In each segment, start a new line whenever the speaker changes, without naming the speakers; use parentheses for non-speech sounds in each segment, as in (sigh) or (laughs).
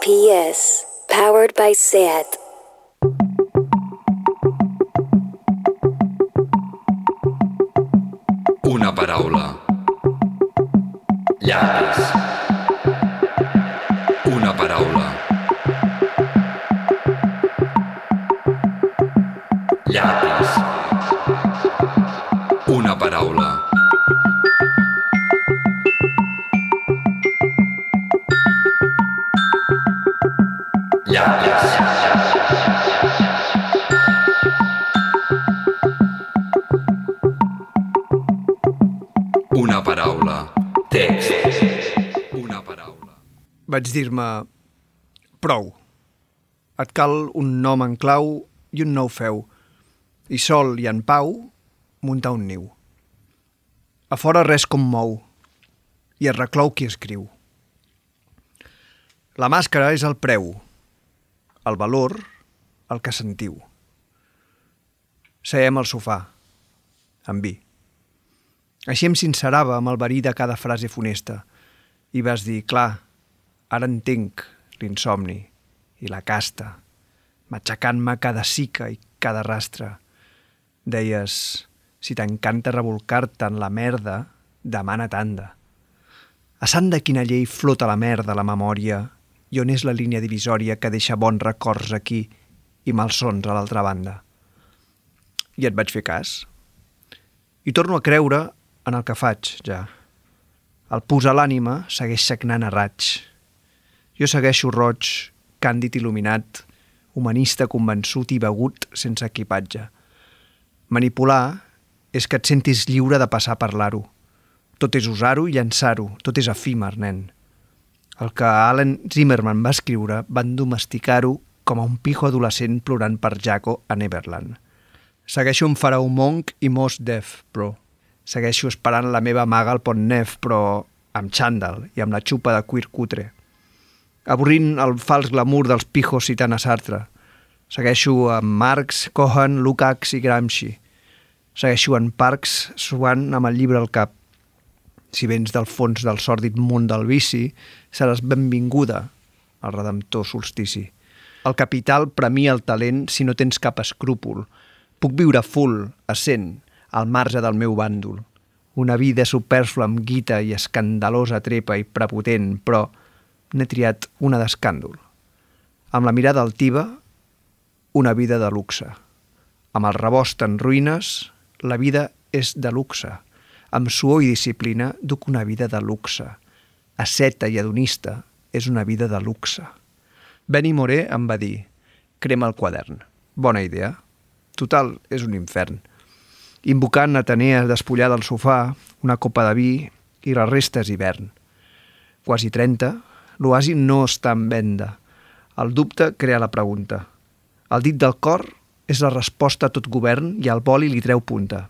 RPS, powered by SAT.
Una paraula. Llapis.
Vaig dir-me, prou. Et cal un nom en clau i un nou feu. I sol i en pau, muntar un niu. A fora res com mou, i es reclou qui escriu. La màscara és el preu, el valor, el que sentiu. Seiem al sofà, amb vi. Així em sincerava amb el verí de cada frase funesta i vas dir, clar, ara entenc l'insomni i la casta, matxacant-me cada cica i cada rastre. Deies, si t'encanta revolcar-te en la merda, demana tanda. A sant de quina llei flota la merda la memòria i on és la línia divisòria que deixa bons records aquí i malsons a l'altra banda. I et vaig fer cas. I torno a creure en el que faig, ja. El pus a l'ànima segueix sagnant a raig. Jo segueixo roig, càndid il·luminat, humanista convençut i begut sense equipatge. Manipular és que et sentis lliure de passar per l'aro. Tot és usar-ho i llançar-ho, tot és efímer, nen. El que Alan Zimmerman va escriure van domesticar-ho com a un pijo adolescent plorant per Jaco a Neverland. Segueixo un faraó monk i mos def, bro. Segueixo esperant la meva maga al pont nef, però amb xandall i amb la xupa de cuir cutre. Avorrint el fals glamour dels pijos citant a Sartre. Segueixo amb Marx, Cohen, Lukács i Gramsci. Segueixo en parcs suant amb el llibre al cap. Si vens del fons del sòrdid món del vici, seràs benvinguda al redemptor solstici. El capital premia el talent si no tens cap escrúpol. Puc viure full, a cent, al marge del meu bàndol. Una vida superflua amb guita i escandalosa trepa i prepotent, però n'he triat una d'escàndol. Amb la mirada altiva, una vida de luxe. Amb el rebost en ruïnes, la vida és de luxe. Amb suor i disciplina duc una vida de luxe. Asceta i adonista és una vida de luxe. Benny Moré em va dir crema el quadern. Bona idea. Total, és un infern. Invocant Atenea despullada al sofà, una copa de vi i la resta és hivern. Quasi 30, l'oasi no està en venda. El dubte crea la pregunta. El dit del cor és la resposta a tot govern i el boli li treu punta.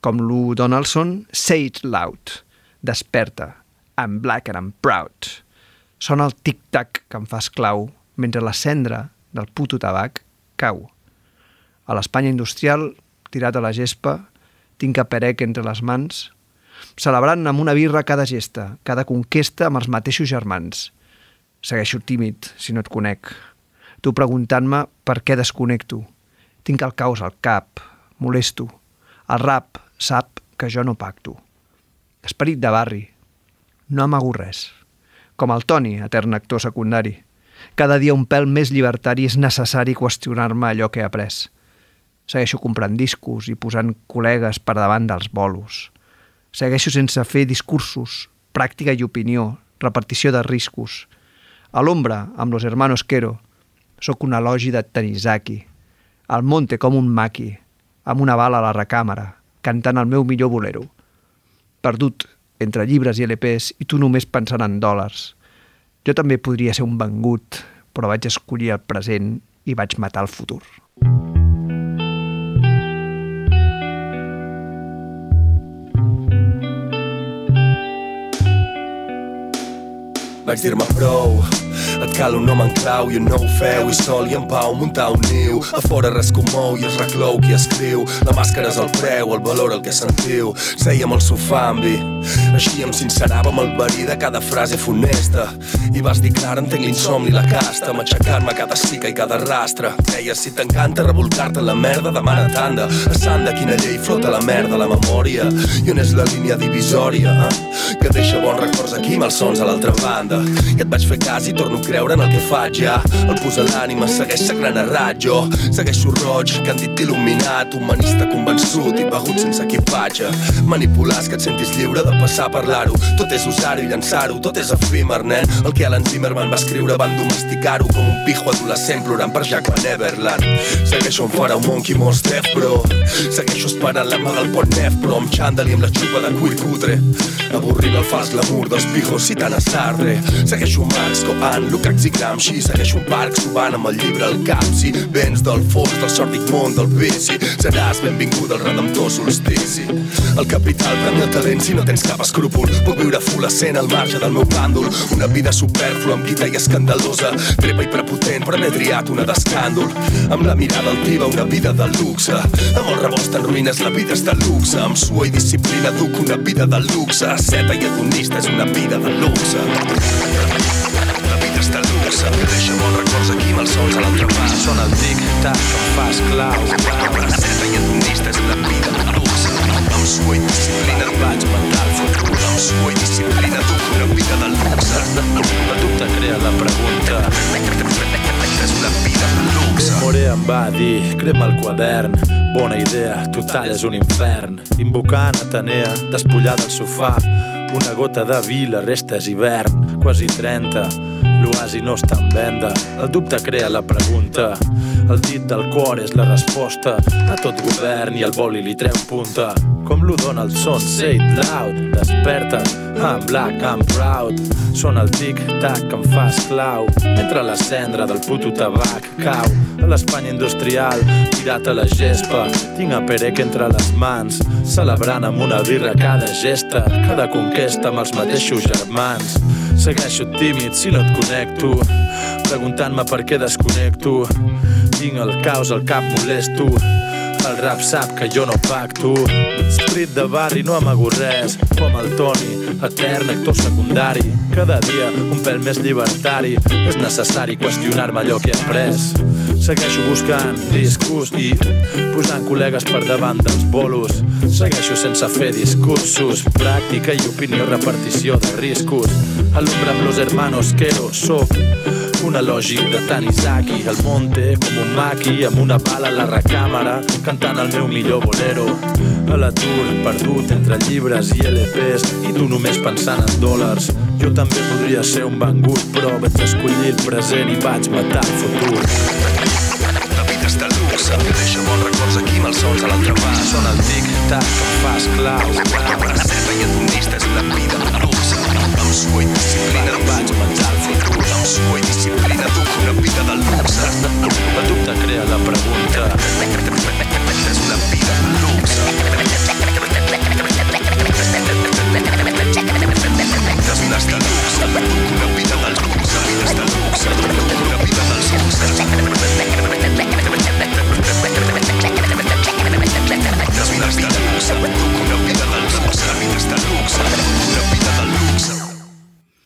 Com Lou Donaldson, say it loud. Desperta. I'm black and I'm proud. Sona el tic-tac que em fa esclau mentre la cendra del puto tabac cau. A l'Espanya industrial, tirat a la gespa, tinc a perec entre les mans, celebrant amb una birra cada gesta, cada conquesta amb els mateixos germans. Segueixo tímid, si no et conec. Tu preguntant-me per què desconnecto. Tinc el caos al cap, molesto. El rap sap que jo no pacto. Esperit de barri. No amago res. Com el Toni, etern actor secundari. Cada dia un pèl més llibertari és necessari qüestionar-me allò que he après. Segueixo comprant discos i posant col·legues per davant dels bolos. Segueixo sense fer discursos, pràctica i opinió, repartició de riscos. A l'ombra, amb los hermanos Quero, sóc un elogi de Tanizaki. Al monte com un maqui, amb una bala a la recàmera, cantant el meu millor bolero. Perdut entre llibres i LPs i tu només pensant en dòlars. Jo també podria ser un vengut, però vaig escollir el present i vaig matar el futur.
Vaig dir-me prou et cal un home en clau i un nou feu i sol i en pau muntar un niu. A fora res comou i es reclou qui escriu. La màscara és el preu, el valor el que sentiu. Sèiem al sofà amb vi Així em sincerava amb el verí de cada frase funesta. I vas dir clar, entenc l'insomni, la casta matxacar-me cada cica i cada rastre. Deia, si t'encanta revolcar-te en la merda demana tanda. A Sanda quina llei flota la merda la memòria? I on és la línia divisòria eh? que deixa bons records aquí malsons a l'altra banda. I et vaig fer cas i torno creure en el que faig ja. El posa l'ànima, segueix sagrant a ratjo segueixo roig, que han dit il·luminat humanista convençut i begut sense equipatge. Manipular que et sentis lliure de passar a parlar-ho. Tot és usar-ho i llançar-ho, tot és efímer, nen. El que Alan Zimmerman va escriure van domesticar-ho com un pijo adolescent plorant per Jack Van Everland. Segueixo en fora un monkey most def, bro. Segueixo esperant la mà del pont nef però amb xandall i amb la xupa de cuir cutre. Avorrint el fals glamour dels pijos citant a Sartre. Segueixo Marx, Coan, Lukács i Gramsci segueixo un parc subant amb el llibre al cap. Si vens del fons del sòrdic món del vici seràs benvingut al redemptor solstici. El capital premi el talent si no tens cap escrúpol. Puc viure fulescent al marge del meu pàndol. Una vida superflua amb guita i escandalosa. Trepa i prepotent però n'he triat una d'escàndol. Amb la mirada altiva una vida de luxe. Amb el rebost en ruïnes la vida és de luxe. Amb suor i disciplina duc una vida de luxe. Seta i hedonista és una vida de luxe luxe deixa bons records aquí malsons a l'altra part
Sona el tic-tac que em fa esclau.
la seta i és una vida de luxe amb suor i disciplina
Vaig futur.
amb i disciplina una vida luxe
dubte crea la pregunta.
és una vida de luxe
Moré em va dir, crema el quadern. Bona idea, total és un infern. Invocant Atenea, despullada al sofà. Una gota de vi, la resta és hivern. Quasi 30, l'oasi no està en venda. El dubte crea la pregunta. El dit del cor és la resposta a tot govern i el boli li treu punta. Com l'ho dona el son, say it loud. Desperta, I'm black, I'm proud. Sona el tic-tac que em fa esclau. Mentre la cendra del puto tabac cau a l'Espanya industrial, tirat a la gespa. Tinc a Perec entre les mans, celebrant amb una birra cada gesta, cada conquesta amb els mateixos germans. Segueixo tímid si no et connecto, preguntant-me per què desconnecto. Tinc el caos al cap molesto, el rap sap que jo no pacto. Street de barri no amago res, com el Toni, etern actor secundari. Cada dia un pèl més llibertari, és necessari qüestionar-me allò que he après. Segueixo buscant discos i posant col·legues per davant dels bolos. Segueixo sense fer discursos, pràctica i opinió, repartició de riscos. Alumbra amb los hermanos Quero, soc un elogi de Tanizaki, el monte com un maqui amb una bala a la recàmera, cantant el meu millor bolero. A l'atur, perdut entre llibres i LPs, i tu només pensant en dòlars. Jo també podria ser un bangut, però vaig escollir el present i vaig matar el futur.
La vida és de luxe, deixa bons records aquí malsons a l'altra part.
Sona el tic-tac que em fa esclau.
La seta i hedonista és una vida Amb suor i disciplina
el futur.
Amb suor i disciplina duc una vida de luxe.
El dubte crea la pregunta.
És una vida de luxe. Desvides de luxe, duc una vida del luxe. Vides de luxe, duc una vida del luxe. Desvides de luxe, duc una vida del luxe. Vides de luxe, duc una vida del luxe.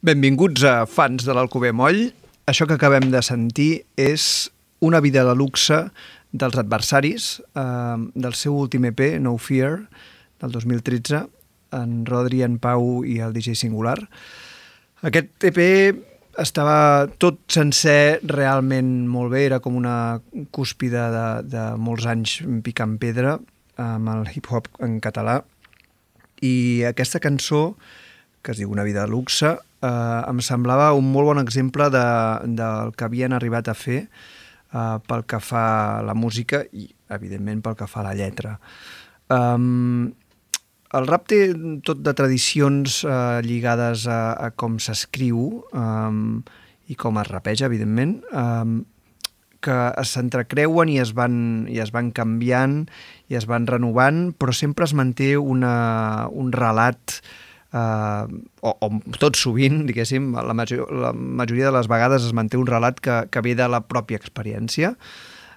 Benvinguts a fans de l'Alcover Moll. Això que acabem de sentir és una vida de luxe dels adversaris eh, del seu últim EP, No Fear, del 2013, en Rodri, en Pau i el DJ Singular. Aquest EP estava tot sencer realment molt bé, era com una cúspide de, de molts anys picant pedra amb el hip-hop en català i aquesta cançó que es diu Una vida de luxe, eh, em semblava un molt bon exemple de, del que havien arribat a fer eh, pel que fa a la música i, evidentment, pel que fa a la lletra. Um, el rap té tot de tradicions eh, lligades a, a com s'escriu um, i com es rapeja, evidentment, um, que s'entrecreuen i, es van, i es van canviant i es van renovant, però sempre es manté una, un relat eh, o, o tot sovint, diguéssim, la, major, la majoria de les vegades es manté un relat que, que ve de la pròpia experiència.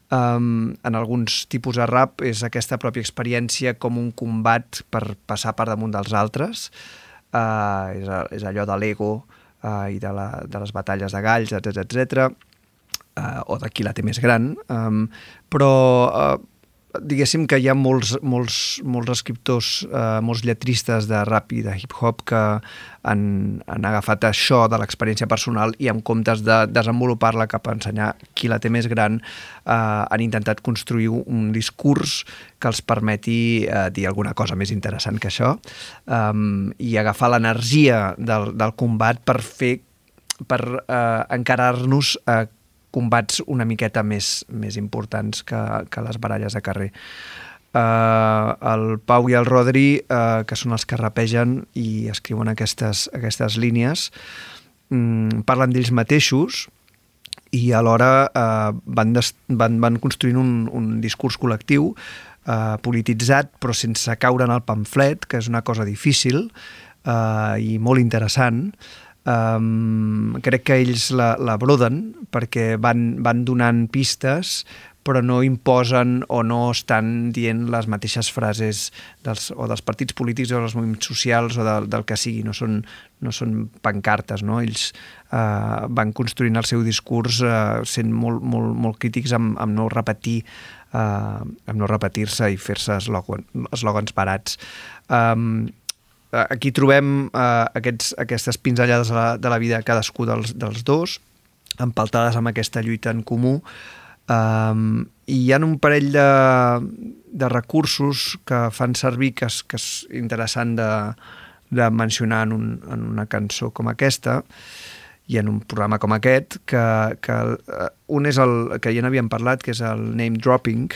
Um, en alguns tipus de rap és aquesta pròpia experiència com un combat per passar per damunt dels altres. uh, és, és allò de l'ego uh, i de, la, de les batalles de galls, etc etc. Uh, o de qui la té més gran. Um, però uh, diguéssim que hi ha molts, molts, molts escriptors, eh, molts lletristes de rap i de hip-hop que han, han agafat això de l'experiència personal i en comptes de desenvolupar-la cap a ensenyar qui la té més gran, eh, han intentat construir un discurs que els permeti eh, dir alguna cosa més interessant que això um, i agafar l'energia del, del combat per fer per eh, encarar-nos a combats una miqueta més, més importants que, que les baralles de carrer. Uh, el Pau i el Rodri, uh, que són els que rapegen i escriuen aquestes, aquestes línies, um, parlen d'ells mateixos i alhora uh, van, des, van, van construint un, un discurs col·lectiu uh, polititzat però sense caure en el pamflet, que és una cosa difícil uh, i molt interessant, Um, crec que ells la, la broden perquè van, van donant pistes però no imposen o no estan dient les mateixes frases dels, o dels partits polítics o dels moviments socials o del, del que sigui, no són, no són pancartes, no? Ells eh, van construint el seu discurs eh, sent molt, molt, molt crítics amb, amb no repetir eh, amb no repetir-se i fer-se eslògans barats. Um, Eh, aquí trobem eh, aquests, aquestes pinzellades de la, de la vida cadascú dels, dels dos, empaltades amb aquesta lluita en comú, um, i hi ha un parell de, de recursos que fan servir que és, que és interessant de, de mencionar en, un, en una cançó com aquesta i en un programa com aquest, que, que uh, un és el que ja n'havíem parlat, que és el name dropping,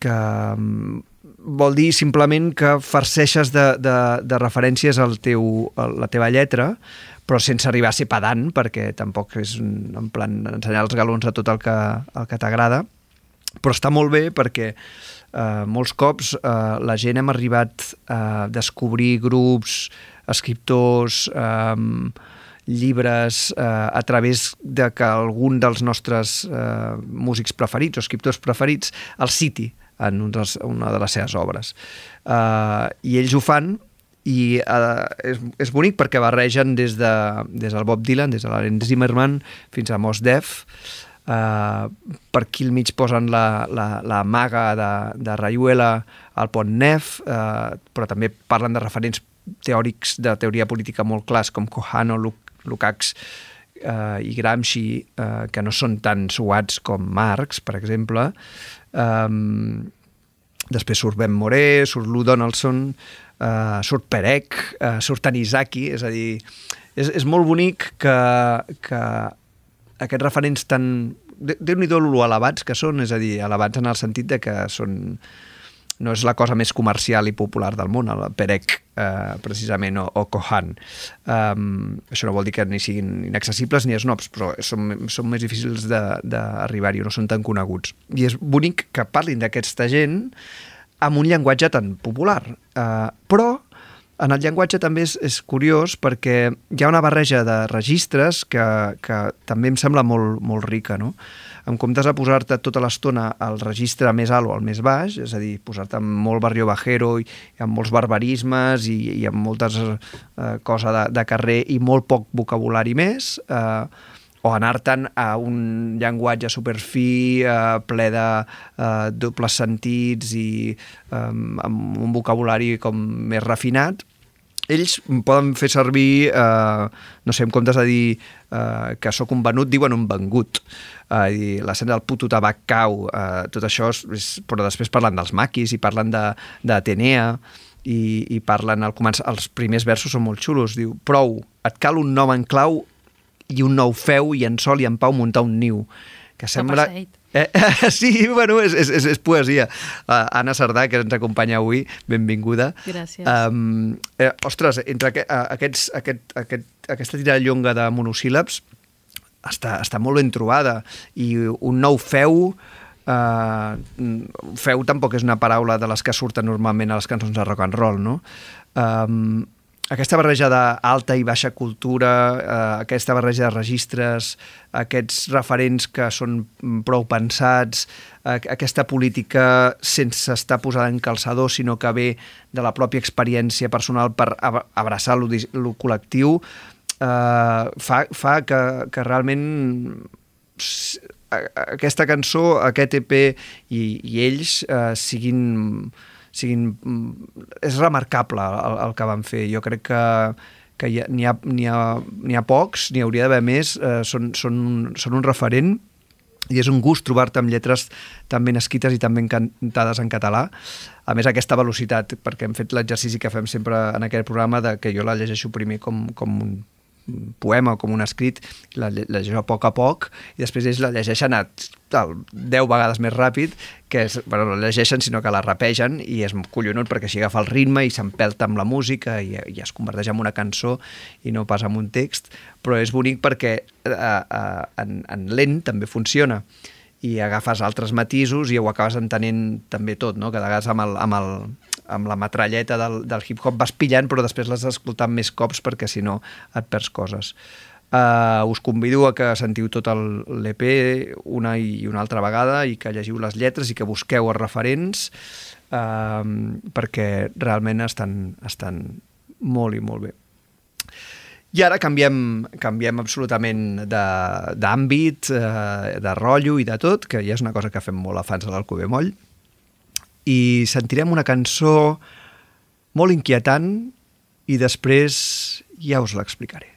que vol dir simplement que farceixes de, de, de referències al teu, a la teva lletra, però sense arribar a ser pedant, perquè tampoc és en plan ensenyar els galons a tot el que, el que t'agrada, però està molt bé perquè eh, molts cops eh, la gent hem arribat a descobrir grups, escriptors, eh, llibres eh, a través de que algun dels nostres eh, músics preferits o escriptors preferits el citi en un dels, una de les seves obres. Uh, I ells ho fan i uh, és, és bonic perquè barregen des, de, des del Bob Dylan, des de l'Aren Zimmerman fins a Mos Def, uh, per aquí al mig posen la, la, la maga de, de Rayuela al Pont Nef, uh, però també parlen de referents teòrics de teoria política molt clars com Kohano, Lukács uh, i Gramsci, uh, que no són tan suats com Marx, per exemple, Um, després surt Ben Moré, surt Lou Donaldson, uh, surt Perec, uh, surt Tanizaki, és a dir, és, és molt bonic que, que aquests referents tan... Déu-n'hi-do elevats que són, és a dir, elevats en el sentit de que són no és la cosa més comercial i popular del món, el Perec, eh, precisament, o, o Kohan. Um, això no vol dir que ni siguin inaccessibles ni snobs, però són, són més difícils d'arribar-hi, no són tan coneguts. I és bonic que parlin d'aquesta gent amb un llenguatge tan popular. Uh, però en el llenguatge també és, és curiós perquè hi ha una barreja de registres que, que també em sembla molt, molt rica, no? En comptes de posar-te tota l'estona al registre més alt o al més baix, és a dir, posar-te amb molt barrio bajero i, i amb molts barbarismes i, i amb moltes eh, coses de, de carrer i molt poc vocabulari més, eh, o anar-te'n a un llenguatge superfí, eh, ple de eh, dobles sentits i eh, amb un vocabulari com més refinat, ells poden fer servir, eh, no sé, en comptes de dir eh, que sóc un venut, diuen un vengut. Eh, l'escena del puto tabac cau, eh, tot això, és, però després parlen dels maquis i parlen d'Atenea i, i parlen, al començar, els primers versos són molt xulos, diu, prou, et cal un nom en clau i un nou feu i en sol i en pau muntar un niu que sembla... Eh, (laughs) sí, bueno, és, és, és, és poesia. Uh, Anna Sardà, que ens acompanya avui, benvinguda.
Gràcies.
Um, eh, ostres, entre aqu aquests, aquest, aquest, aquesta tira llonga de monosíl·labs està, està molt ben trobada i un nou feu Uh, feu tampoc és una paraula de les que surten normalment a les cançons de rock and roll, no? Um, aquesta barreja d'alta i baixa cultura, eh, aquesta barreja de registres, aquests referents que són prou pensats, eh, aquesta política sense estar posada en calçador, sinó que ve de la pròpia experiència personal per ab- abraçar lo, lo col·lectiu, eh, fa, fa que, que realment aquesta cançó, aquest EP i, i ells eh, siguin, siguin... mm, És remarcable el, el que van fer. Jo crec que, que hi n'hi ha, n'hi ha, n'hi ha pocs, n'hi hauria d'haver més, eh, són, són, són un referent i és un gust trobar-te amb lletres tan ben escrites i tan ben cantades en català. A més, aquesta velocitat, perquè hem fet l'exercici que fem sempre en aquest programa de que jo la llegeixo primer com, com un poema com un escrit, la lle- llegeixo a poc a poc i després ells la llegeixen a tal, 10 vegades més ràpid, que és, bueno, no la llegeixen sinó que la rapegen i és collonut perquè així agafa el ritme i s'empelta amb la música i, i es converteix en una cançó i no pas en un text, però és bonic perquè eh, eh, en, en lent també funciona i agafes altres matisos i ho acabes entenent també tot, no? Cada vegades amb, el, amb, el, amb la metralleta del, del hip-hop vas pillant, però després l'has escoltat més cops perquè si no et perds coses. Uh, us convido a que sentiu tot l'EP una i una altra vegada i que llegiu les lletres i que busqueu els referents uh, perquè realment estan, estan molt i molt bé. I ara canviem, canviem absolutament de- d'àmbit, eh, de rotllo i de tot, que ja és una cosa que fem molt a fans de l'Alcover Moll, i sentirem una cançó molt inquietant i després ja us l'explicaré.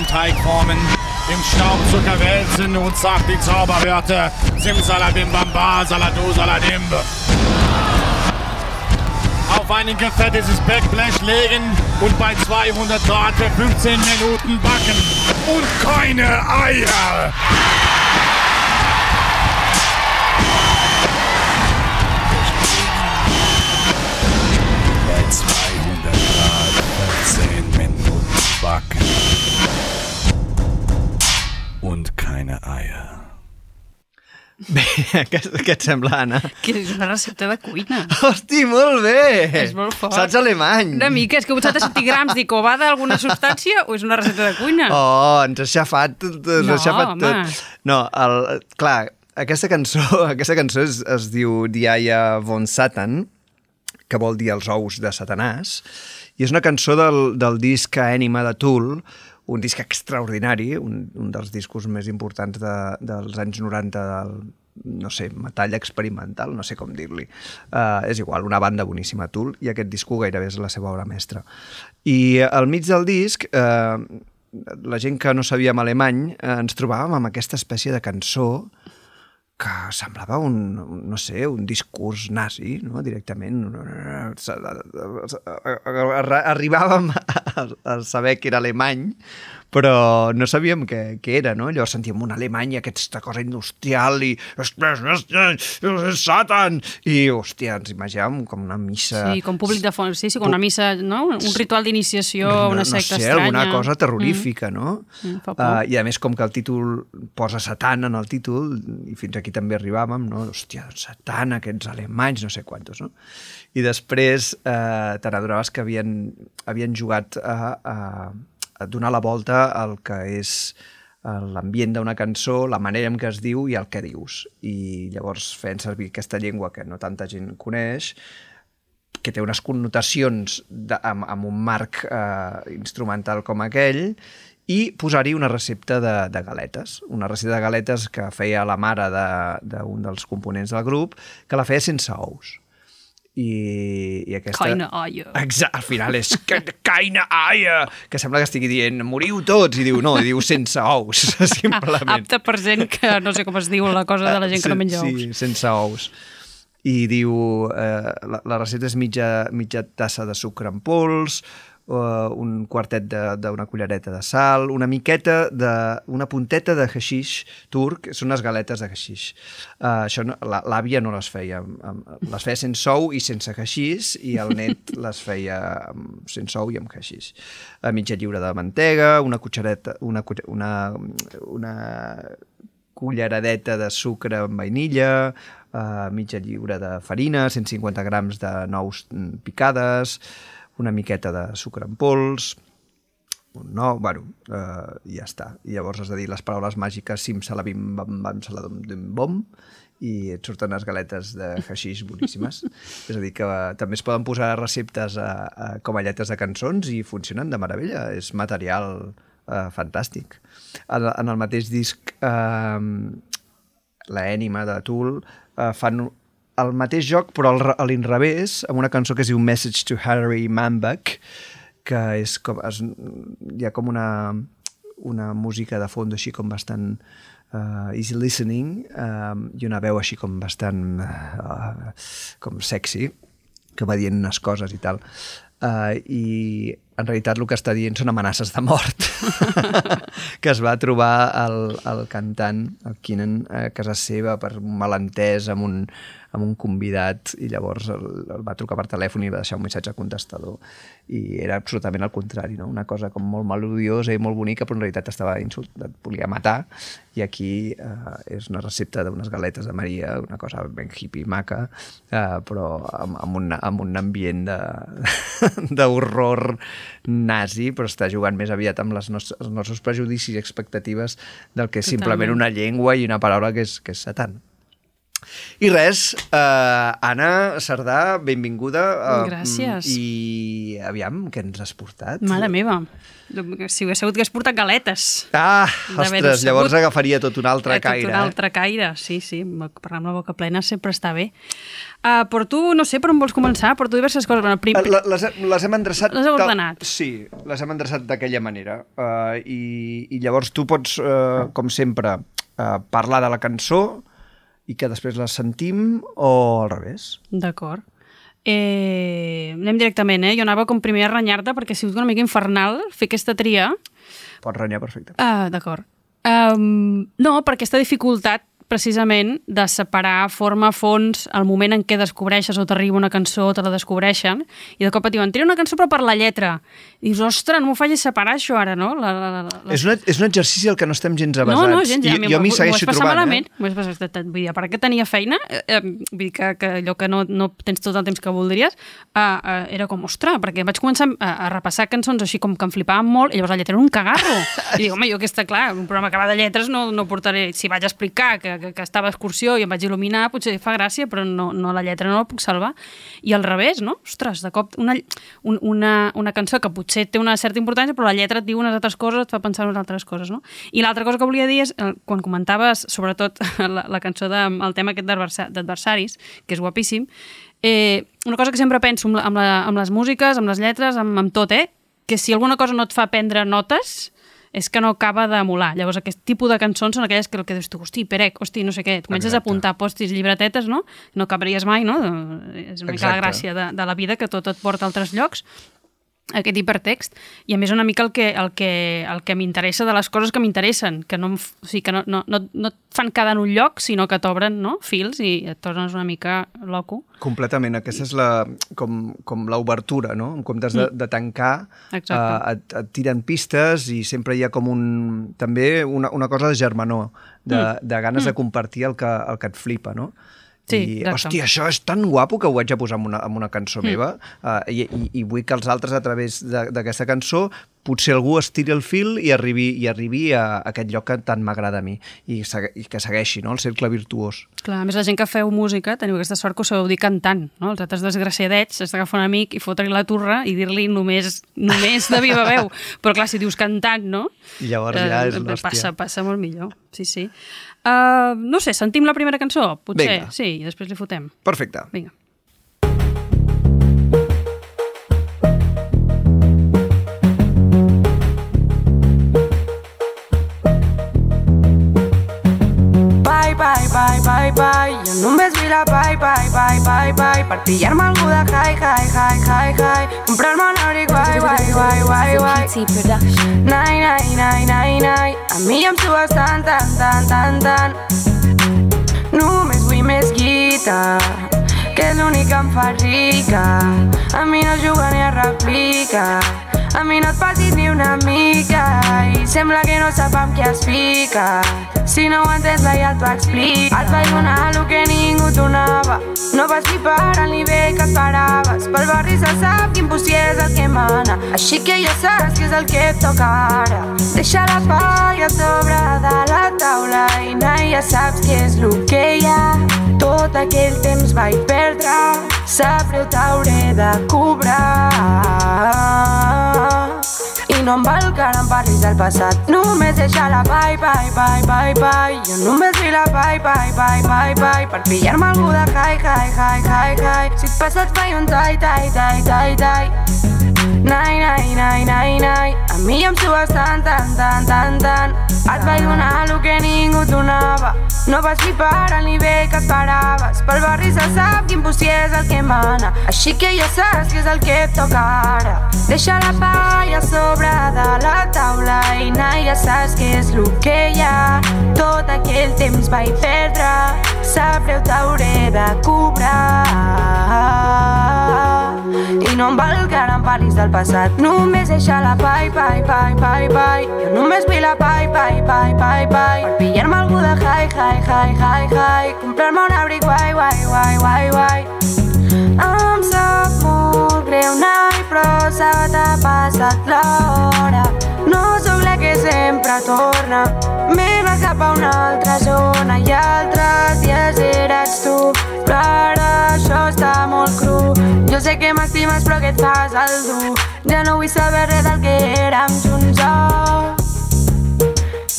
Stücke vom Teig formen, im Staubzucker wälzen und sagt die Zauberwörter Simsalabim Bamba, Saladu Saladim. Auf ein gefettetes Backblech legen und bei 200 Grad für 15 Minuten backen. Und keine Eier! (laughs)
què, què et sembla, Anna?
Que és una recepta de cuina.
Hosti, molt bé!
És molt fort.
Saps alemany?
Una mica, és que 80 centigrams d'icovà d'alguna substància o és una recepta de cuina?
Oh, ens has xafat, ens has
No,
xafat
home.
tot. No, el, clar, aquesta cançó, (laughs) aquesta cançó es, es diu Diaya von Satan, que vol dir els ous de Satanàs, i és una cançó del, del disc Ànima de Tool, un disc extraordinari, un, un dels discos més importants de, dels anys 90 del, no sé, metall experimental, no sé com dir-li. Uh, és igual, una banda boníssima, Tool, i aquest disco gairebé és la seva obra mestra. I al mig del disc, uh, la gent que no sabíem alemany, eh, ens trobàvem amb aquesta espècie de cançó que semblava un, un, no sé, un discurs nazi, no? directament. Arribàvem a, a saber que era alemany, però no sabíem què, què era, no? Llavors sentíem una Alemanya, aquesta cosa industrial, i Satan! I, hòstia, ens imaginàvem com una missa...
Sí, com públic de fons, sí, sí, com una missa, no? Un ritual d'iniciació, una secta
no sé,
estranya.
alguna cosa terrorífica, mm. no?
Mm.
Uh, I a més, com que el títol posa Satan en el títol, i fins aquí també arribàvem, no? Hòstia, Satan, aquests alemanys, no sé quantos, no? I després eh, te n'adonaves que havien, havien jugat a, a donar la volta al que és eh, l'ambient d'una cançó, la manera en què es diu i el que dius. I llavors feien servir aquesta llengua que no tanta gent coneix, que té unes connotacions de, amb, amb un marc eh, instrumental com aquell, i posar-hi una recepta de, de galetes. Una recepta de galetes que feia la mare d'un de, d'un dels components del grup, que la feia sense ous. I, i aquesta...
Keine Eier.
Exacte, al final és que- keine Eier, que sembla que estigui dient moriu tots, i diu no, i diu sense ous, (laughs) simplement.
Apte per gent que no sé com es diu la cosa de la gent que no menja ous.
Sí, sense ous. I diu, eh, la, la recepta és mitja, mitja tassa de sucre en pols, eh, un quartet de- d'una cullereta de sal, una miqueta de... una punteta de haixix turc, són unes galetes de haixix. Uh, això no, la- l'àvia no les feia, les feia sense ou i sense haixix, i el net (laughs) les feia sense ou i amb haixix. Uh, mitja lliura de mantega, una cuchareta, una, una, una culleradeta de sucre amb vainilla, uh, mitja lliura de farina, 150 grams de nous picades, una miqueta de sucre en pols, un no, bueno, i ja està. I llavors has de dir les paraules màgiques sim salabim bam bam saladum dim bom i et surten les galetes de haixix boníssimes. (laughs) És a dir, que també es poden posar receptes a, a, com a lletres de cançons i funcionen de meravella. És material uh, fantàstic. En, en el mateix disc eh, la Ènima de Tool eh, fan el mateix joc però al a l'inrevés amb una cançó que es diu Message to Harry Manbeck que és com, es, hi ha com una, una música de fons així com bastant uh, easy listening uh, i una veu així com bastant uh, com sexy que va dient unes coses i tal. Uh, i en realitat el que està dient són amenaces de mort (laughs) que es va trobar el, el cantant, el Keenan, a casa seva per un malentès amb un, amb un convidat i llavors el, el va trucar per telèfon i va deixar un missatge contestador i era absolutament el contrari, no? una cosa com molt melodiosa i molt bonica però en realitat estava insult, et volia matar i aquí eh, és una recepta d'unes galetes de Maria, una cosa ben hippie maca, eh, però amb, amb, un, amb un ambient de- (laughs) d'horror nazi, però està jugant més aviat amb les nostres, els nostres prejudicis i expectatives del que és simplement
Totalment.
una llengua i una paraula que és, que és Satan. I res, eh, Anna Cerdà, benvinguda. eh,
Gràcies.
I aviam, què ens has portat?
Mare meva. Si hagués sabut que has portat galetes.
Ah, ostres, llavors agafaria tot un altre
Eh, tot
caire.
Un altre caire, sí, sí. Parlar amb la boca plena sempre està bé. Uh, porto, no sé per on vols començar, porto diverses coses. Bueno, prim,
Eh, la- Les, les hem endreçat...
Les heu ordenat.
Sí, les hem endreçat d'aquella manera. Uh, i, I llavors tu pots, uh, com sempre, uh, parlar de la cançó i que després la sentim o al revés.
D'acord. Eh, anem directament, eh? Jo anava com primer a renyar-te perquè ha sigut una mica infernal fer aquesta tria.
Pots renyar perfecte.
Ah, d'acord. Um, no, per aquesta dificultat precisament de separar forma, fons, el moment en què descobreixes o t'arriba una cançó o te la descobreixen, i de cop et diuen, tria una cançó però per la lletra. I dius, ostres, no m'ho facis separar això ara, no? La, la, la, la...
És, una, és un exercici al que no estem gens
No,
avasats.
no, gens, ja,
I, jo m'hi segueixo trobant.
malament.
Eh?
M'ho vaig passar malament. Vull dir, a part que tenia feina, eh, eh, vull dir que, que allò que no, no tens tot el temps que voldries, eh, eh, era com, ostres, perquè vaig començar a, a repassar cançons així com que em flipaven molt, i llavors la lletra era un cagarro. (laughs) I dic, home, jo aquesta, clar, un programa que va de lletres no, no portaré... Si vaig explicar que, que, que estava a excursió i em vaig il·luminar, potser fa gràcia, però no, no la lletra no la puc salvar. I al revés, no? Ostres, de cop una, un, una, una cançó que potser té una certa importància, però la lletra et diu unes altres coses, et fa pensar en unes altres coses, no? I l'altra cosa que volia dir és, eh, quan comentaves, sobretot, (laughs) la, la cançó de, el tema aquest d'adversa- d'adversaris, que és guapíssim, eh, una cosa que sempre penso amb, la, amb, la, amb les músiques, amb les lletres, amb, amb tot, eh? que si alguna cosa no et fa prendre notes, és que no acaba d'emular. Llavors, aquest tipus de cançons són aquelles que el que dius tu, hosti, perec, hosti, no sé què, et comences a
Exacte.
apuntar postis, llibretetes, no? No acabaries mai, no? És una mica la gràcia de, de la vida, que tot et porta a altres llocs. Aquest hipertext i a més una mica el que, el que, el que m'interessa de les coses que m'interessen que, no, o sigui, que no, no, no, no et fan quedar en un lloc sinó que t'obren no? fils i et tornes una mica loco
Completament, aquesta és la, com, com l'obertura, no? En comptes de, de tancar,
Mm. Exacte.
eh, et, et tiren pistes i sempre hi ha com un... també una, una cosa de germanor, de,
Mm.
de ganes de compartir el que, el que et flipa, no?
Sí,
I,
exacte.
hòstia, això és tan guapo que ho haig de posar en una, en una cançó meva uh, i, i, i vull que els altres, a través de- d'aquesta cançó, potser algú estiri el fil i arribi, i arribi a, aquest lloc que tant m'agrada a mi i, segue, i que segueixi no? el cercle virtuós.
Clar, a més la gent que feu música teniu aquesta sort que ho sabeu dir cantant, no? Els altres desgraciadets has d'agafar un amic i fotre-li la turra i dir-li només, només de viva veu. (laughs) Però clar, si dius cantant, no?
I llavors ja és
Eh,
l'hòstia.
Passa, passa molt millor, sí, sí. Uh, no sé, sentim la primera cançó? Potser,
Vinga.
sí, i després li fotem.
Perfecte.
Vinga.
Bye, bye, bye, bye, bye. Jo només la bye, bye, bye, bye, bye. Per pillar-me algú de hi, hi, hi, hi, hi. Comprar-me un abric, guai, guai, guai, guai, guai. Nai, nai, nai, nai, nai. A mi em subes tant, tant, tant, tant, tant. Només vull més guita, que és l'únic que em fa rica. A mi no juga ni a replica, a mi no et passis ni una mica. I sembla que no sap amb qui es fica. Si no ho entens, la ja t'ho explico. Et vaig donar el que ningú donava. No vas flipar al nivell que esperaves. Pel barri se sap que impossible és el que mana. Així que ja saps que és el que et toca ara. Deixa la palla a sobre de la taula i nai, ja saps què és el que hi ha. Tot aquell temps vaig perdre, sap greu t'hauré de cobrar. No em val que ara del passat Només deixa la bye, bye, bye, bye, bye. Jo només vull la bye, bye, bye, bye, bye. Per pillar-me algú de hi, hi, hi, hi, hi Si et passa et faig un tai, tai, tai, tai, tai Nai, nai, nai, nai, nai. A mi em subes tant, tant, tant, tant, tant Et vaig donar el que ningú donava. No vas flipar al nivell que esperaves Pel barri se sap que impossible és el que mana. Així que ja saps que és el que et toca ara. Deixa la palla a sobre de la taula I nai, ja saps que és el que hi ha. Tot aquell temps vaig perdre. Sap greu t'hauré de cobrar i no em val que ara em parlis del passat. Només deixa la pai, pai, pai, pai, pai. Jo només vull la pai, pai, pai, pai, pai. Per pillar-me algú de hi, hi, hi, hi, hi. Comprar-me un abric guai, guai, guai, guai, guai. Em sap molt greu, nai, però se t'ha passat l'hora. No sóc la sempre torna. M'he anat cap a una altra zona I altres dies eres tu Però ara això està molt cru. Jo sé que m'estimes però que et fas el dur? Ja no vull saber res del que érem junts oh.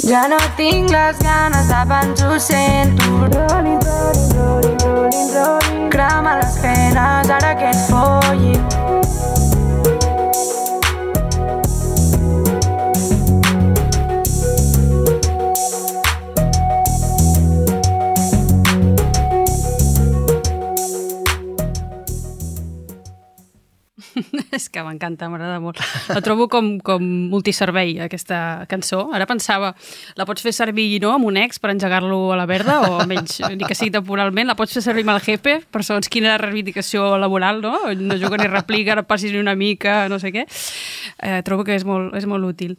Ja no tinc les ganes d'abans ho sento. Rolling, rolling, rolling, rolling, rolling Crema les penes ara que et follin (laughs)
És que m'encanta, m'agrada molt. La trobo com, com multiservei, aquesta cançó. Ara pensava, la pots fer servir no, amb un ex per engegar-lo a la verda, o almenys, (laughs) ni que sigui temporalment, la pots fer servir amb el jefe, per segons quina reivindicació laboral, no? No juga ni replica, no passis ni una mica, no sé què. Eh, trobo que és molt, és molt útil.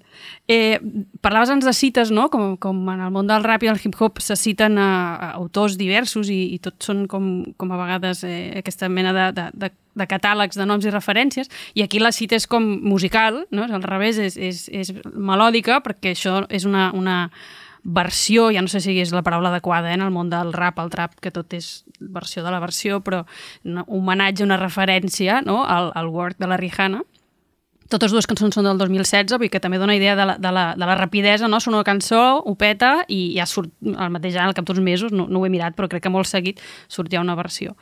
Eh, parlaves abans de cites, no? Com, com en el món del rap i el hip-hop se citen a, a autors diversos i, i tots són com, com a vegades eh, aquesta mena de, de, de de catàlegs de noms i referències, i aquí la cita és com musical, no? al revés, és, és, és melòdica, perquè això és una, una versió, ja no sé si és la paraula adequada eh, en el món del rap, el trap, que tot és versió de la versió, però un homenatge, una referència no? al, al work de la Rihanna, totes dues cançons són del 2016, vull que també dona idea de la, de la, de la rapidesa, no? Sona una cançó, ho peta i ja surt el mateix any, al cap d'uns mesos, no, no ho he mirat, però crec que molt seguit surt ja una versió.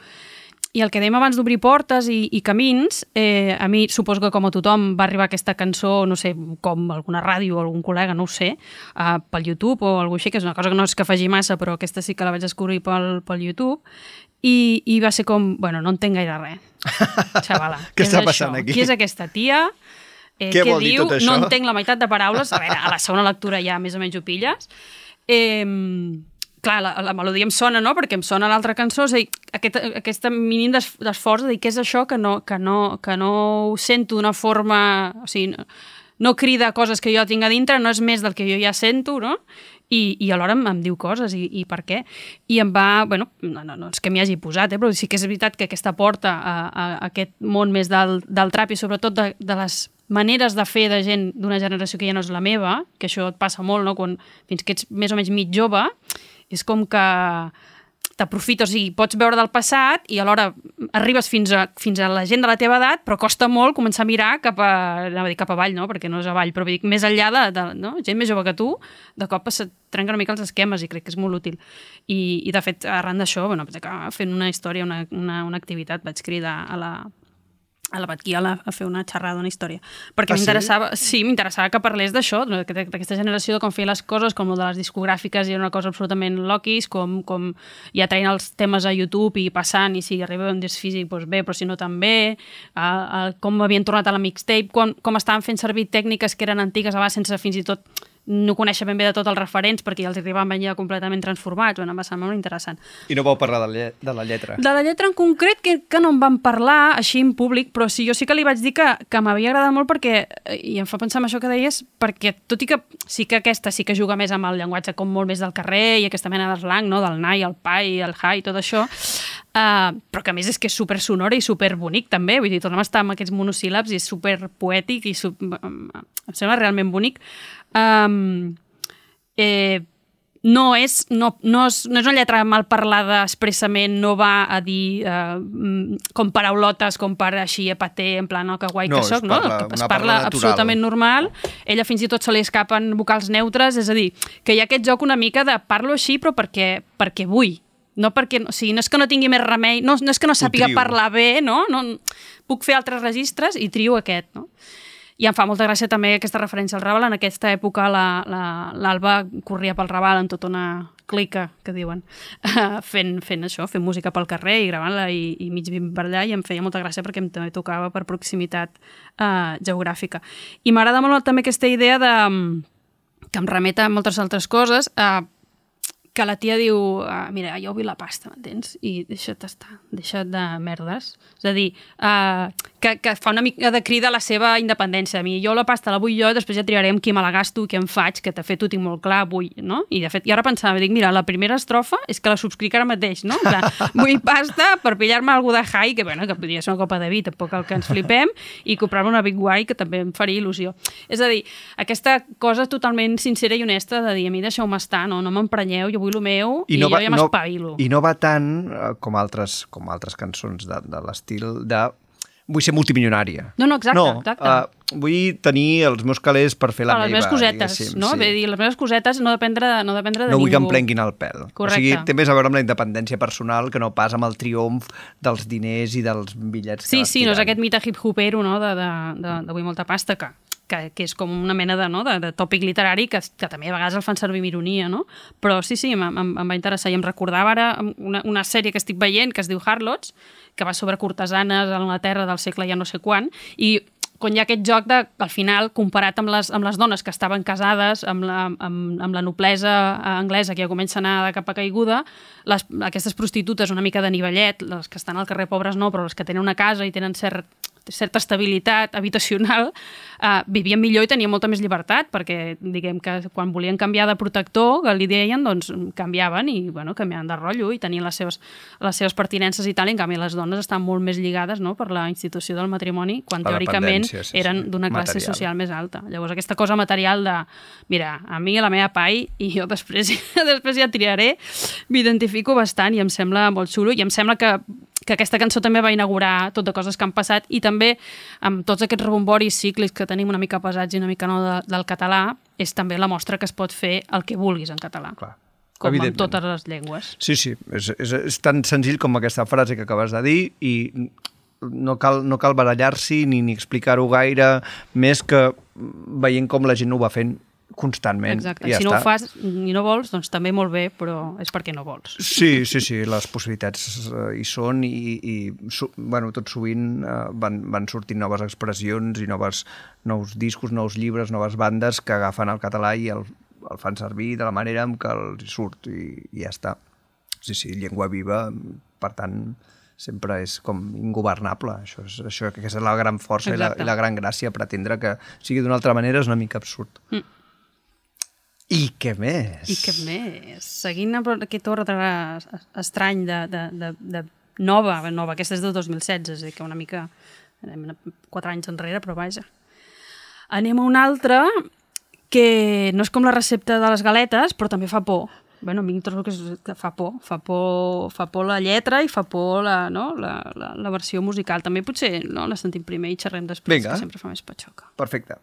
I el que dèiem abans d'obrir portes i, i camins, eh, a mi suposo que com a tothom va arribar aquesta cançó, no sé, com alguna ràdio o algun col·lega, no ho sé, eh, pel YouTube o alguna així, que és una cosa que no és que faci massa, però aquesta sí que la vaig descobrir pel, pel YouTube, i, i va ser com, bueno, no entenc gaire res. (laughs) Xavala,
Què
és
està
això?
passant aquí?
Qui és aquesta tia? Eh,
Què vol dir
diu?
tot això?
No entenc la meitat de paraules. A veure, a la segona lectura ja més o menys ho pilles. Eh, clar, la, la melodia em sona, no?, perquè em sona l'altra cançó, és a dir, aquest, aquest mínim d'es- d'esforç de dir què és això que no, que no, que no ho sento d'una forma... O sigui, no, no crida coses que jo tinc a dintre, no és més del que jo ja sento, no? I, i alhora em, em diu coses, i, i per què? I em va, bueno, no, no, no és que m'hi hagi posat, eh, però sí que és veritat que aquesta porta a, a aquest món més del, del trap i sobretot de, de les maneres de fer de gent d'una generació que ja no és la meva, que això et passa molt, no? Quan, fins que ets més o menys mig jove, és com que t'aprofites, o sigui, pots veure del passat i alhora arribes fins a, fins a la gent de la teva edat, però costa molt començar a mirar cap a, anava a dir cap avall, no? perquè no és avall, però dir, més enllà de, de no? gent més jove que tu, de cop es trenquen una mica els esquemes i crec que és molt útil. I, i de fet, arran d'això, bueno, vaig acabar fent una història, una, una, una activitat, vaig cridar a la, a la Batquiala a fer una xerrada, una història. Perquè
Ah, sí?
m'interessava, sí, m'interessava que parlés d'això, d'aquesta generació de com feia les coses, com el de les discogràfiques i era una cosa absolutament loquis, com, com ja traient els temes a YouTube i passant, i si arriba un disc físic, doncs bé, però si no també, a, a, com havien tornat a la mixtape, com, com estaven fent servir tècniques que eren antigues abans sense fins i tot no conèixer ben bé de tot els referents perquè ja els arribaven ja completament transformats. Bueno, em va semblar molt interessant.
I no vau parlar de, de la lletra.
De la lletra en concret, que, que no en vam parlar així en públic, però sí, jo sí que li vaig dir que, que m'havia agradat molt perquè, eh, i em fa pensar en això que deies, perquè tot i que sí que aquesta sí que juga més amb el llenguatge com molt més del carrer i aquesta mena d'eslang, no? del nai, el pai, el hi, tot això, uh, però que a més és que és super sonora i super bonic també, vull dir, tornem a estar amb aquests monosíl·labs i és super poètic i su em sembla realment bonic. Um, eh, no és, no, no, és, no és una lletra mal parlada expressament, no va a dir eh, mm, com paraulotes, com per així a paté, en plan, no, que guai
No,
que soc, no?
parla-
es parla
natural.
absolutament normal. Ella fins i tot se li escapen vocals neutres, és a dir, que hi ha aquest joc una mica de parlo així però perquè, perquè vull, no perquè, o sigui, no és que no tingui més remei, no, no és que no sàpiga parlar bé, no? no? Puc fer altres registres i trio aquest, no? I em fa molta gràcia també aquesta referència al Raval. En aquesta època la- la- l'Alba la, corria pel Raval en tota una clica, que diuen, (laughs) fent, fent això, fent música pel carrer i gravant-la i, i mig vint per allà i em feia molta gràcia perquè em també tocava per proximitat eh, geogràfica. I m'agrada molt també aquesta idea de que em remeta a moltes altres coses, eh, que la tia diu, ah, mira, jo vull la pasta, m'entens? I deixa't estar, deixa't de merdes. És a dir, uh, que, que fa una mica de crida a la seva independència. A mi, jo la pasta la vull jo, després ja triarem qui me la gasto, què em faig, que de fet ho tinc molt clar, vull, no? I de fet, i ara pensava, dic, mira, la primera estrofa és que la subscric ara mateix, no? Plan, (laughs) vull pasta per pillar-me algú de high, que bueno, que podria ser una copa de vi, tampoc el que ens flipem, i comprar-me una Big White, que també em faria il·lusió. És a dir, aquesta cosa totalment sincera i honesta de dir, a mi deixeu-me estar, no, no m'emprenyeu, jo vull el meu i, jo ja m'espavilo.
I no va tant eh, com altres, com altres cançons de, de l'estil de vull ser multimilionària.
No, no, exacte,
no,
exacte.
Uh, vull tenir els meus calés per fer la
les
meva,
meves cosetes, no?
sí.
Bé, dir, les meves cosetes no dependre, no dependre de
no
ningú.
vull que em prenguin el pèl.
Correcte.
O sigui, té més a veure amb la independència personal que no pas amb el triomf dels diners i dels bitllets
Sí,
que vas
sí, no és aquest mite hip-hopero, no?, de, de, de, de vull molta pasta, que, que, que és com una mena de, no? de, de tòpic literari que, que també a vegades el fan servir amb ironia, no? Però sí, sí, em, em, em va interessar i em recordava ara una, una sèrie que estic veient que es diu Harlots, que va sobre cortesanes a l'Anglaterra del segle ja no sé quan, i quan hi ha aquest joc de, al final, comparat amb les, amb les dones que estaven casades, amb la, amb, amb la noblesa anglesa que ja comença a anar de cap a caiguda, les, aquestes prostitutes una mica de nivellet, les que estan al carrer pobres no, però les que tenen una casa i tenen cert, certa estabilitat habitacional, eh, vivien millor i tenien molta més llibertat, perquè diguem que quan volien canviar de protector, que li deien, doncs canviaven i bueno, canviaven de rotllo i tenien les seves, les seves pertinences i tal, i en canvi les dones estan molt més lligades no, per la institució del matrimoni, quan
La
teòricament
dependència, sí,
eren
sí.
d'una classe
Material.
social més alta. Llavors aquesta cosa material de, mira, a mi, la meva pai, i jo després, (laughs) després ja triaré, m'identifico bastant i em sembla molt xulo i em sembla que que aquesta cançó també va inaugurar tot de coses que han passat i també amb tots aquests rebomboris cíclics que tenim una mica pesats i una mica no de, del català, és també la mostra que es pot fer el que vulguis en català.
Clar.
Com en
Evidentment.
totes les llengües.
Sí, sí, és, és, és tan senzill com aquesta frase que acabes de dir i no cal, no cal barallar-s'hi ni, ni explicar-ho gaire, més que veient com la gent ho va fent constantment.
Exacte.
i ja
si no
està.
ho fas i no vols, doncs també molt bé, però és perquè no vols.
Sí, sí, sí, les possibilitats eh, hi són i, i so, bueno, tot sovint eh, van, van sortint noves expressions i noves, nous discos, nous llibres, noves bandes que agafen el català i el, el fan servir de la manera en què els surt i, i ja està. Sí, sí, llengua viva, per tant, sempre és com ingovernable. Això és, això, que és la gran força i la, i la gran gràcia, pretendre que sigui d'una altra manera és una mica absurd.
Mm.
I què més?
I què més? Seguint amb aquest ordre estrany de, de, de, de nova, nova, aquesta és del 2016, és a dir, que una mica anem quatre anys enrere, però vaja. Anem a una altra que no és com la recepta de les galetes, però també fa por. Bueno, a mi trobo que, és, que fa por. Fa por, fa por la lletra i fa por la, no? la, la, la versió musical. També potser no, la sentim primer i xerrem després,
Vinga.
que sempre fa més patxoca.
Perfecte.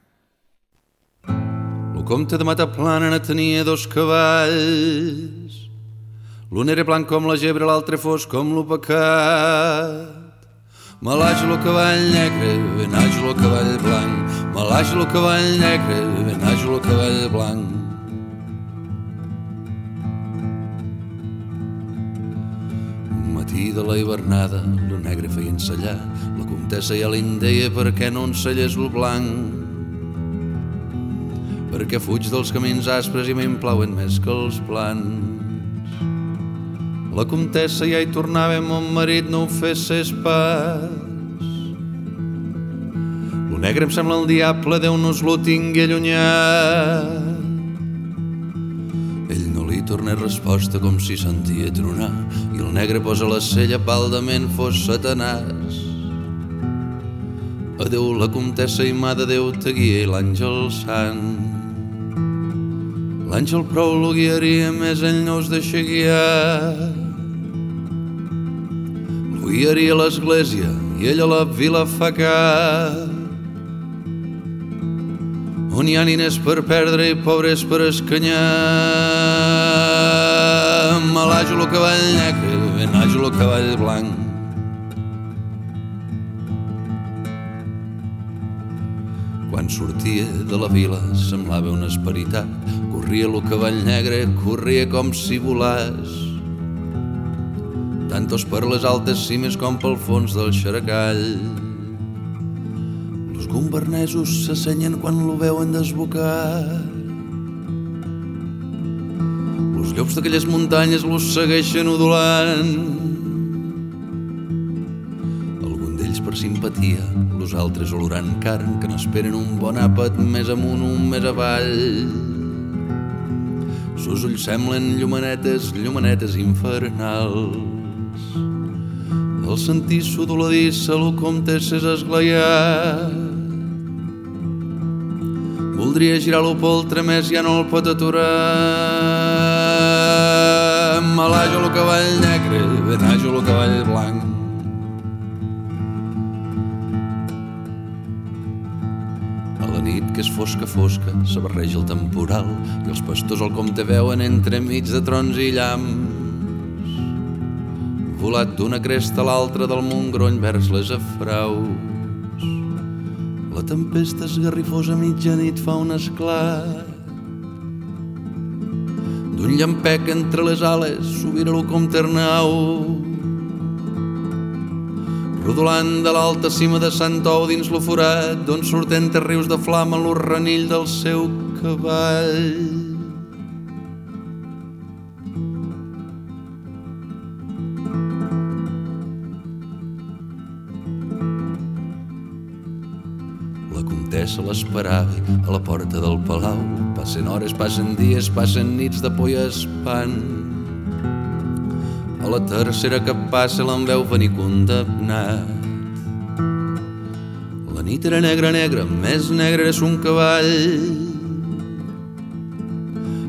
Comte de Mataplana ne tenia dos cavalls. L'un era blanc com la gebre, l'altre fos com l'opecat. Malaix el cavall negre, ben àgil el cavall blanc. Malaix el cavall negre, ben àgil el cavall blanc. Matí de la hivernada, el negre feia ensellar. La comtessa ja li deia per què no ensellés el blanc perquè fuig dels camins aspres i m'implauen més que els plans. La comtessa ja hi tornava, mon marit no ho fessis pas. Lo negre em sembla el diable, Déu nos lo tingui allunyat. Ell no li torna resposta com si sentia tronar i el negre posa la cella baldament fos satanàs. Adeu la comtessa i mà de Déu te guia i l'àngel sant. L'àngel prou lo guiaria, més no us deixa guiar. Lo guiaria l'església i ell a la vila fa cap. On hi ha nines per perdre i pobres per escanyar. Malajo el cavall negre, ben àgil el cavall blanc. Quan sortia de la vila semblava una esperitat. Corria el cavall negre, corria com si volàs. Tantos per les altes cimes com pel fons del xaracall. Els gombernesos s'assenyen quan lo veuen desbocar. Els llops d'aquelles muntanyes los segueixen udolant. Algun d'ells per simpatia, los altres olorant carn que n'esperen un bon àpat més amunt, un més avall. Sus ulls semblen llumanetes, llumanetes infernals. El sentir sudoladissa lo comtesses esglaiat. Voldria girar-lo pel tramès, ja no el pot aturar. Malajo el cavall negre, benajo el cavall blanc. Fosca, fosca, se barreja el temporal i els pastors el comte veuen entremig de trons i llamps. Volat d'una cresta a l'altra del Montgrony vers les afraus. La tempesta esgarrifosa a mitjanit fa un esclat. D'un llampec entre les ales subira el comte Arnau. Rodolant de l'alta cima de Sant Ou dins lo forat d'on surten rius de flama lo renill del seu cavall. La comtessa l'esperava a la porta del palau. Passen hores, passen dies, passen nits de por i espant. A la tercera que passa l'en veu venir condemnat. La nit era negra, negra, més negra era son cavall.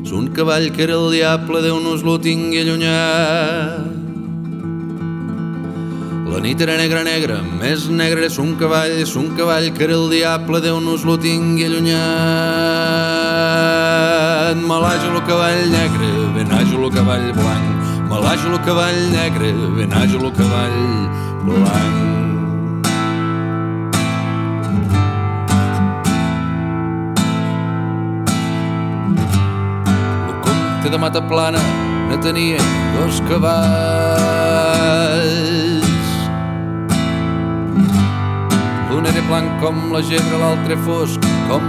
Son cavall que era el diable, Déu nos lo tingui allunyat. La nit era negra, negra, més negra és un cavall, és un cavall que era el diable, Déu nos lo tingui allunyat. Malajo el cavall negre, ben àgil el cavall blanc. El cavall negre, ben àgil cavall blanc. de mata plana ne tenia dos cavalls. L'un era blanc com la gebre, l'altre fosc com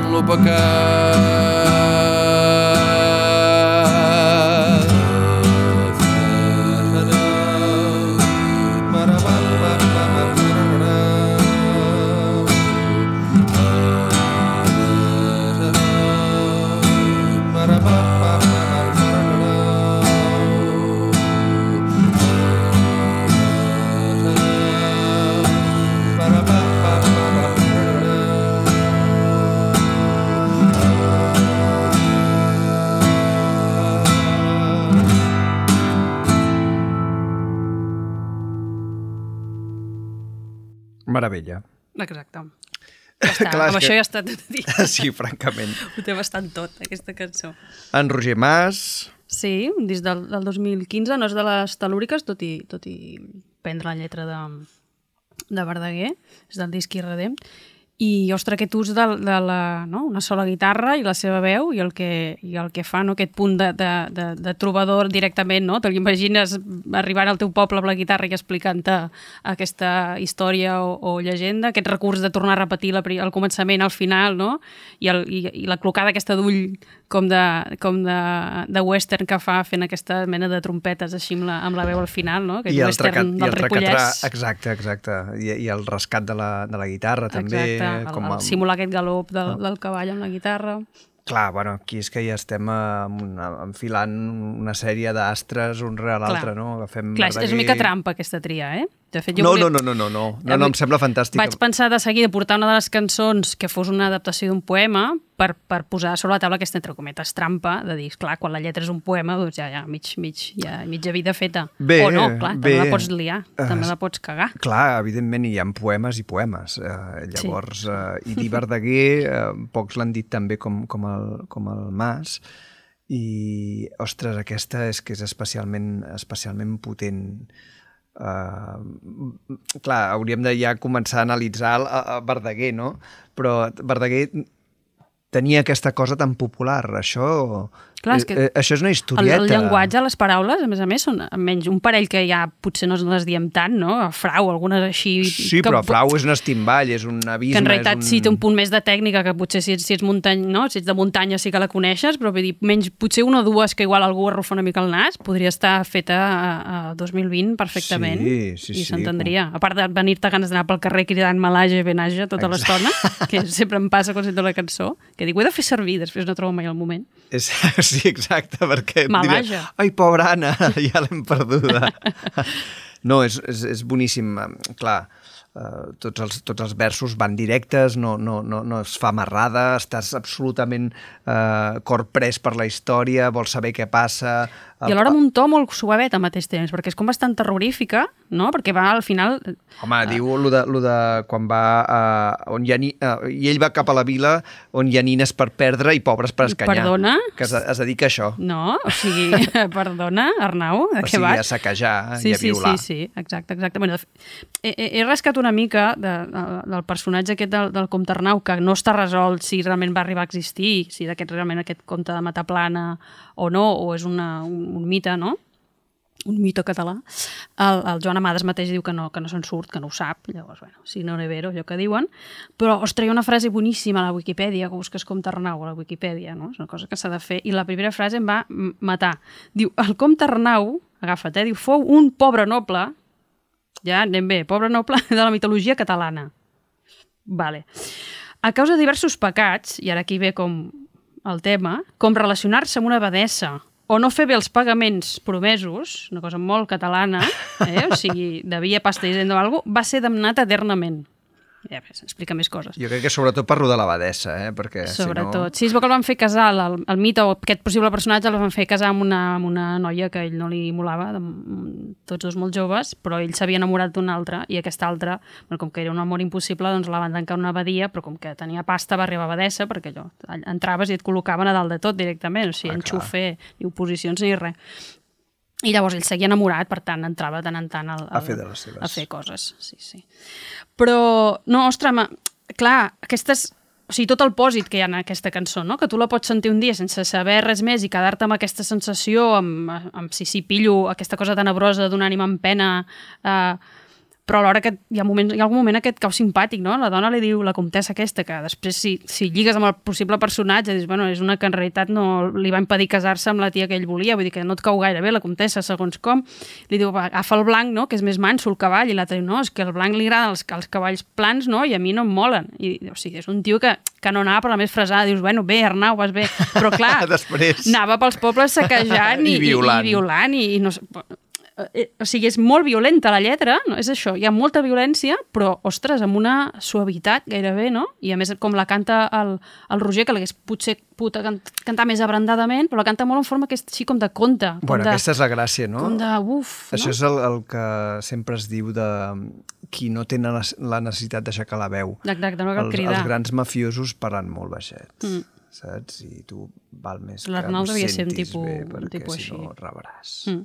Meravella.
Exacte. Ja (laughs) està,
Clar,
amb
que-
això ja està tot dit. (laughs)
Sí, francament. (laughs)
Ho té bastant tot, aquesta cançó.
En Roger Mas,
Sí, disc del, del 2015, no és de les telúriques, tot i, tot i prendre la lletra de, de Verdaguer, és del disc Irredem. I, ostres, aquest ús de, de la, no? una sola guitarra i la seva veu i el que, i el que fa, no? aquest punt de, de, de, de trobador directament, no? Te l'imagines arribant al teu poble amb la guitarra i explicant-te aquesta història o, o llegenda, aquest recurs de tornar a repetir la, al començament, al final, no? I, el, i, i la clocada aquesta d'ull com de, com de, de western que fa fent aquesta mena de trompetes així amb la, amb la veu al final, no? Aquest
i el,
western
tracat, i
del
el tracatrà,
Ripollès.
exacte, exacte, I, i el rescat de la, de la guitarra també.
Exacte, el,
com
el,
a,
simular aquest galop del, del cavall amb la guitarra.
Clar, bueno, aquí és que ja estem eh, una, enfilant una sèrie d'astres un rere l'altre, no? Agafem
Clar, és, és una mica trampa aquesta tria, eh? De fet, jo
No,
volia...
no, no, no, no, no, no, no, em sembla fantàstic.
Vaig pensar de seguida portar una de les cançons que fos una adaptació d'un poema per, per posar sobre la taula aquesta, entre cometes, trampa, de dir, clar, quan la lletra és un poema, doncs ja, ja, mig, mig, ja, mitja vida feta.
Bé,
o no, clar,
bé.
també la pots liar,
Eh,
també la pots cagar.
Clar, evidentment hi ha poemes i poemes. Eh, llavors, sí. eh, i dir Verdaguer, eh, pocs l'han dit també com, com, el, com el Mas, i, ostres, aquesta és que és especialment, especialment potent. Uh, clar, hauríem de ja començar a analitzar el, a Verdaguer, no? Però Verdaguer tenia aquesta cosa tan popular. Això,
Clar, és que
eh, això és una
El,
historieta.
el llenguatge, les paraules, a més a més, són almenys un parell que ja potser no les diem tant, no? Frau, algunes així...
Sí,
que,
però Frau és un estimball, és un abisme.
que en realitat
un...
sí té un punt més de tècnica que potser si ets, si ets, muntany, no? si ets de muntanya sí que la coneixes, però vull dir, menys, potser una o dues que igual algú arrufa una mica el nas, podria estar feta a, a 2020 perfectament
Sí, sí,
i
sí,
s'entendria. A part de venir-te ganes d'anar pel carrer cridant malaja, benaja tota l'estona, que sempre em passa quan sento la cançó, que dic, ho he de fer servir, després no trobo mai el moment.
És, (laughs) sí, exacte, perquè...
Malaja.
Ai, pobra Anna, (laughs) ja l'hem perduda. (laughs) no, és, és, és boníssim. Clar, Uh, tots, els, tots els versos van directes, no, no, no, no es fa amarrada, estàs absolutament uh, corprès per la història, vols saber què passa...
I alhora amb un to molt suavet al mateix temps, perquè és com bastant terrorífica, no? Perquè va al final...
Home, uh, diu lo de, lo de quan va... Uh, on hi ha ni, uh, I ell va cap a la vila on hi ha nines per perdre i pobres per escanyar.
Perdona?
Que es, es dedica a això.
No, o sigui, (laughs) (laughs) perdona, Arnau, de
O
què
sigui,
vas?
a saquejar
sí,
i a
sí,
violar.
Sí, sí, exacte, exacte. Bueno, he, he, rascat una mica de, de, del personatge aquest del, del comte Arnau, que no està resolt si realment va arribar a existir, si d'aquest realment aquest comte de Mataplana o no, o és una, un, un mite, no? un mite català. El, el Joan Amades mateix diu que no, que no se'n surt, que no ho sap, llavors, bueno, si no és vero, allò que diuen. Però, ostres, hi ha una frase boníssima a la Wikipedia, que busques comte Arnau a la Wikipedia, no? És una cosa que s'ha de fer. I la primera frase em va matar. Diu, el comte Arnau, agafa't, eh? Diu, fou un pobre noble, ja anem bé, pobre noble (laughs) de la mitologia catalana. Vale. A causa de diversos pecats, i ara aquí ve com el tema, com relacionar-se amb una abadessa o no fer bé els pagaments promesos, una cosa molt catalana, eh? o sigui, devia pasta i alguna cosa, va ser damnat eternament. Ja explica més coses.
Jo crec que sobretot per rodar l'abadessa, eh? perquè
Sobretot. Sí, es veu que el van fer casar, el, el mite o aquest possible personatge el van fer casar amb una, amb una noia que ell no li molava, de, tots dos molt joves, però ell s'havia enamorat d'una altra i aquesta altra, bueno, com que era un amor impossible, doncs la van tancar una abadia, però com que tenia pasta va arribar a abadessa, perquè allò, entraves i et col·locaven a dalt de tot directament, o sigui,
Ah,
enxufe, ni oposicions ni res. I llavors ell seguia enamorat, per tant, entrava de tant en tant al, al,
A fer de les seves.
a fer coses, sí, sí. Però, no, ostres, ma, clar, aquestes o sigui, tot el pòsit que hi ha en aquesta cançó, no? que tu la pots sentir un dia sense saber res més i quedar-te amb aquesta sensació, amb, amb si sí, pillo aquesta cosa tenebrosa d'un ànima en pena, eh, però alhora que hi ha, moments, hi ha algun moment aquest cau simpàtic, no? La dona li diu, la comtessa aquesta, que després si, si lligues amb el possible personatge, dius, bueno, és una que en realitat no li va impedir casar-se amb la tia que ell volia, vull dir que no et cau gaire bé la comtessa, segons com. Li diu, va, agafa el blanc, no?, que és més manso el cavall, i l'altre diu, no, és que el blanc li agrada els, els cavalls plans, no?, i a mi no em molen. I, o sigui, és un tio que, que no anava per la més fresada, dius, bueno, bé, Arnau, vas bé, però (laughs) clar,
Després.
anava pels pobles saquejant i,
I violant.
i, i violant i, i no sé, o sigui, és molt violenta la lletra, no? és això, hi ha molta violència, però, ostres, amb una suavitat gairebé, no? I a més, com la canta el, el Roger, que l'hagués potser pogut can cantar més abrandadament, però la canta molt en forma que és així com de conte. Com
Bueno,
de,
aquesta és la gràcia, no?
Com de, uf,
Això
no?
és el, el que sempre es diu de qui no té la la necessitat d'aixecar la veu.
Exacte, no cal
els,
cridar.
Els grans mafiosos parlen molt baixet,
Mm.
saps? I tu val més que ho sentis
tipus-
bé, perquè
tipus
si no
així.
rebràs.
Mm.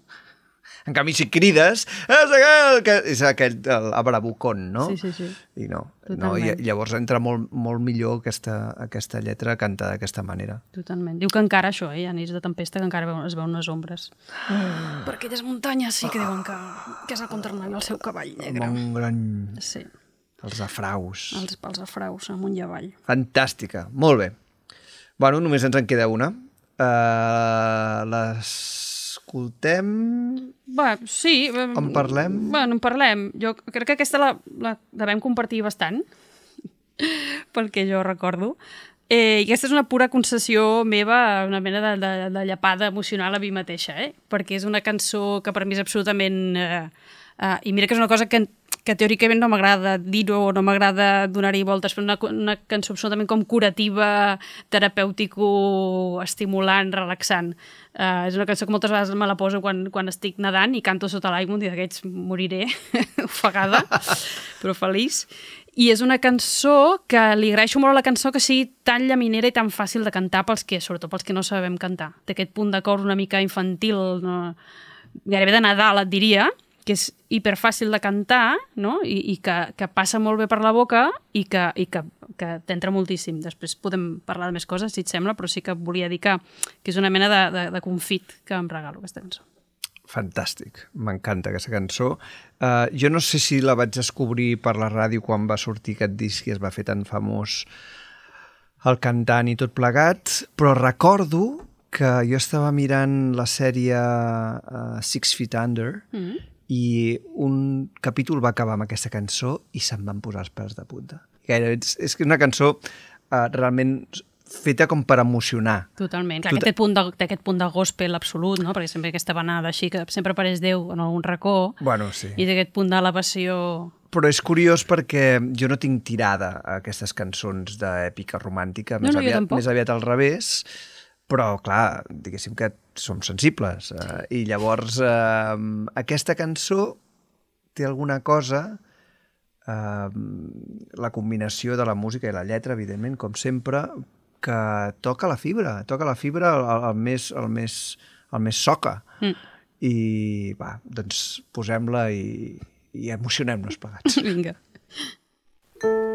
En canvi, si crides, és aquell, que, és aquell el abrabucón, no?
Sí, sí, sí.
I no, no
Totalment.
i llavors entra molt, molt millor aquesta, aquesta lletra cantada d'aquesta manera.
Totalment. Diu que encara això, eh? hi ha nits de tempesta que encara es veuen unes ombres.
Ah.
Per aquelles muntanyes sí que diuen que, que és el contranari el seu cavall negre.
Amb un gran...
Sí,
Els afraus.
els, els afraus, amunt i avall.
Fantàstica, molt bé. Bueno, només ens en queda una. Uh, L'escoltem...
Va, sí.
En parlem?
Bueno, en parlem. Jo crec que aquesta la, la devem compartir bastant, (laughs) pel que jo recordo. Eh, I aquesta és una pura concessió meva, una mena de, de, de llapada emocional a mi mateixa, eh? perquè és una cançó que per mi és absolutament... Eh, eh, I mira que és una cosa que, que teòricament no m'agrada dir-ho o no m'agrada donar-hi voltes, però una, una cançó absolutament com curativa, terapèutico, estimulant, relaxant. Uh, és una cançó que moltes vegades me la poso quan, quan estic nedant i canto sota l'aigua un dia d'aquests moriré (laughs) ofegada, (laughs) però feliç. I és una cançó que li agraeixo molt a la cançó que sigui tan llaminera i tan fàcil de cantar pels que, sobretot pels que no sabem cantar. Té aquest punt de cor una mica infantil, no? gairebé de Nadal, et diria, que és hiperfàcil de cantar no? I, i que, que passa molt bé per la boca i que, i que, que t'entra moltíssim. Després podem parlar de més coses, si et sembla, però sí que volia dir que, que és una mena de, de, de confit que em regalo aquesta cançó.
Fantàstic, m'encanta aquesta cançó. Uh, jo no sé si la vaig descobrir per la ràdio quan va sortir aquest disc i es va fer tan famós el cantant i tot plegat, però recordo que jo estava mirant la sèrie uh, Six Feet Under
Mm.
-hmm. I un capítol va acabar amb aquesta cançó i se'm van posar els pèls de punta. Gairebé, és, és una cançó uh, realment feta com per emocionar.
Totalment. Clar,
Tot-
aquest, punt de, té aquest punt de gospel absolut, no? perquè sempre aquesta banada així que sempre apareix Déu en algun racó
Bueno, sí.
i té aquest punt d'elevació...
Però és curiós perquè jo no tinc tirada a aquestes cançons d'èpica romàntica,
No,
més,
no, jo
aviat, més aviat al revés, però, clar, diguéssim que som sensibles. Eh, I llavors, eh, aquesta cançó té alguna cosa, eh, la combinació de la música i la lletra, evidentment, com sempre, que toca la fibra, toca la fibra el, el més, el més, el més soca.
Mm.
I, va, doncs posem-la i, i emocionem-nos plegats. (laughs)
Vinga.
I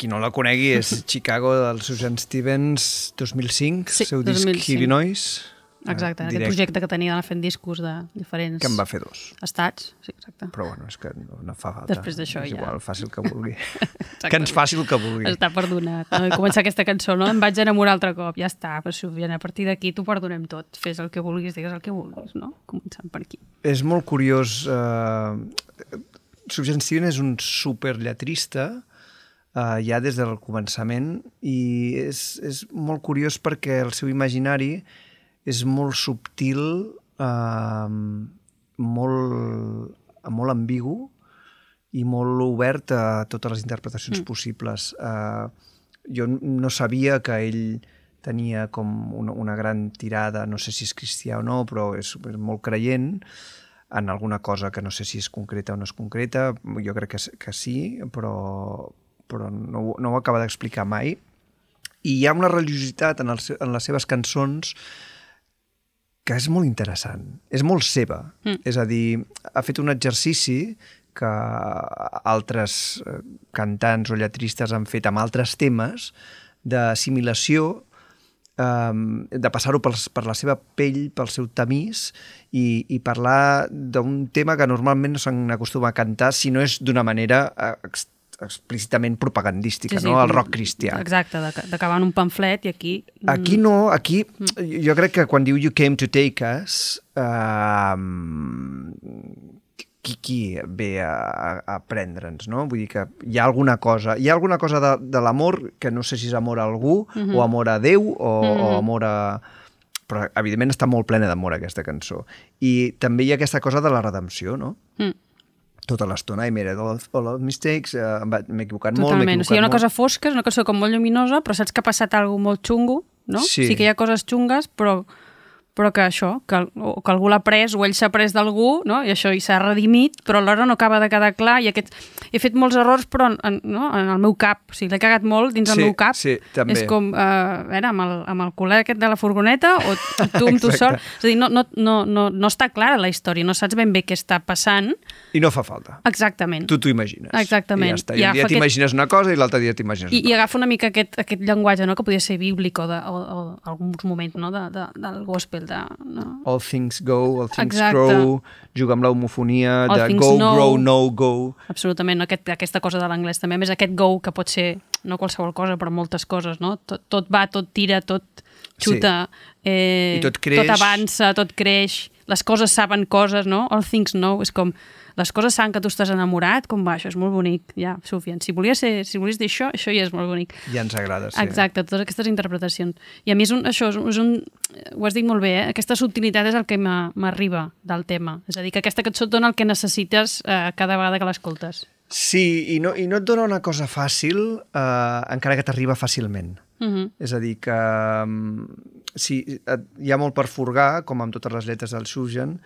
qui no la conegui, és (laughs) Chicago del Susan Stevens 2005,
Sí,
seu disc
2005.
Illinois.
Exacte,
eh,
aquest projecte que tenia d'anar fent discos de diferents
Que en va fer dos.
estats. Sí, exacte.
Però bueno, és que no, no fa falta.
Després d'això
és
ja.
igual, faci el que vulgui. (laughs) que ens faci el que vulgui.
Està perdonat. No? I començar aquesta cançó, no? Em vaig enamorar altre cop, ja està, però Sofia, a partir d'aquí t'ho perdonem tot. Fes el que vulguis, digues el que vulguis, no? Començant per aquí.
És molt curiós. Eh, Sufjan Steven és un superllatrista eh, ja des del començament i és, és molt curiós perquè el seu imaginari és molt subtil, eh, molt, molt ambigu i molt obert a totes les interpretacions
Mm.
possibles. Eh, jo no sabia que ell tenia com una, una gran tirada, no sé si és cristià o no, però és, és molt creient en alguna cosa que no sé si és concreta o no és concreta, jo crec que, que sí, però, però no, no ho acaba d'explicar mai. I hi ha una religiositat en, els, en les seves cançons que és molt interessant, és molt seva.
Mm.
És a dir, ha fet un exercici que altres eh, cantants o lletristes han fet amb altres temes d'assimilació, um, de passar-ho per, per la seva pell, pel seu tamís i, i parlar d'un tema que normalment no s'han acostumat a cantar si no és d'una manera ex, explícitament propagandística, no? El rock cristià.
Exacte, d'aca- d'acabar en un pamflet i aquí... mm,
Aquí no, aquí jo crec que quan diu You came to take us, uh, qui, qui ve a, a, prendre'ns, no? Vull dir que hi ha alguna cosa, hi ha alguna cosa de, de l'amor que no sé si és amor a algú,
Mhm.
o amor a Déu, o, o
Mhm.
amor a... Però, evidentment, està molt plena d'amor, aquesta cançó. I també hi ha aquesta cosa de la redempció, no?
Mm.
Tota l'estona, I mira, all, all of mistakes, uh, m'he equivocat molt, m'he
Totalment. O
equivocat
sigui, hi ha una
molt.
cosa fosca, és una cosa com molt lluminosa, però saps que ha passat alguna molt xungo, no?
Sí.
sí que hi ha coses xungues, però però que això, que, o que algú l'ha pres o ell s'ha pres d'algú, no? i això i s'ha redimit, però alhora no acaba de quedar clar i aquest... he fet molts errors però en, en, no? en el meu cap, o sigui, l'he cagat molt dins
Sí,
el meu cap,
sí, també.
és com, uh, a veure, amb el, amb el col·leg aquest de la furgoneta o tu amb tu sol, (laughs) és a dir, no, no, no, no, no està clara la història, no saps ben bé què està passant,
I no fa falta.
exactament.
Tu t'ho imagines.
Exactament.
I ja està.
I
un dia
agafa aquest-
t'imagines una cosa i l'altre dia t'imagines
I, I agafa una mica aquest, aquest llenguatge, no?, que podia ser bíblic o, de, o, o alguns moments, no?, de, de, del gospel, de... No?
All things go, all things
Exacte.
grow, juga amb l'homofonia, de go,
know.
grow, no go.
Absolutament, aquest, aquesta cosa de l'anglès també. A més, aquest go, que pot ser no qualsevol cosa, però moltes coses, no? Tot, tot va, tot tira, tot xuta, eh,
I tot creix.
tot avança, tot creix, les coses saben coses, no? All things know, és com les coses saben que tu estàs enamorat, com va, això és molt bonic, ja, suficient. Si volies, ser, si volies dir això, això ja és molt bonic.
Ja ens agrada, sí.
Exacte, totes aquestes interpretacions. I a mi és un, això és, un- és un... Ho has dit molt bé, eh? aquesta subtilitat és el que m'arriba del tema. És a dir, que aquesta cançó et dona el que necessites eh, cada vegada que l'escoltes.
Sí, i no, i no et dona una cosa fàcil, eh, encara que t'arriba fàcilment.
Mhm.
És a dir, que mm, sí, hi ha molt per furgar, com amb totes les lletres del Sujan,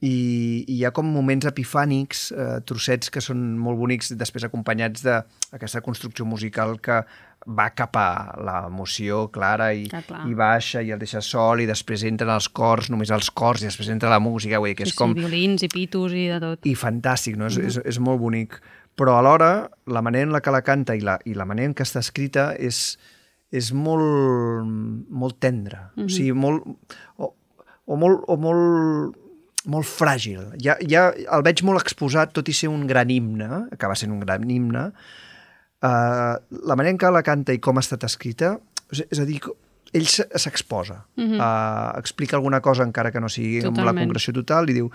i, i hi ha com moments epifànics, eh, trossets que són molt bonics, després acompanyats d'aquesta construcció musical que va cap a l'emoció clara i,
Ah, clar.
i baixa i el deixa sol i després entren els cors, només els cors i després entra la música, vull dir que
Sí,
és com
sí, violins i pitos i de tot.
i fantàstic, no? És,
Mhm.
és, és molt bonic. Però alhora, la manera en la que la canta i la, i la manera en què està escrita és, és molt, molt tendra.
Mhm.
O sigui, molt... O, o molt, o molt, molt fràgil. Ja, ja el veig molt exposat, tot i ser un gran himne, acaba sent un gran himne, uh, la manera en què la canta i com ha estat escrita, és, a dir, ell se- s'exposa,
Mhm.
uh, explica alguna cosa encara que no sigui amb la
Totalment.
concreció total i diu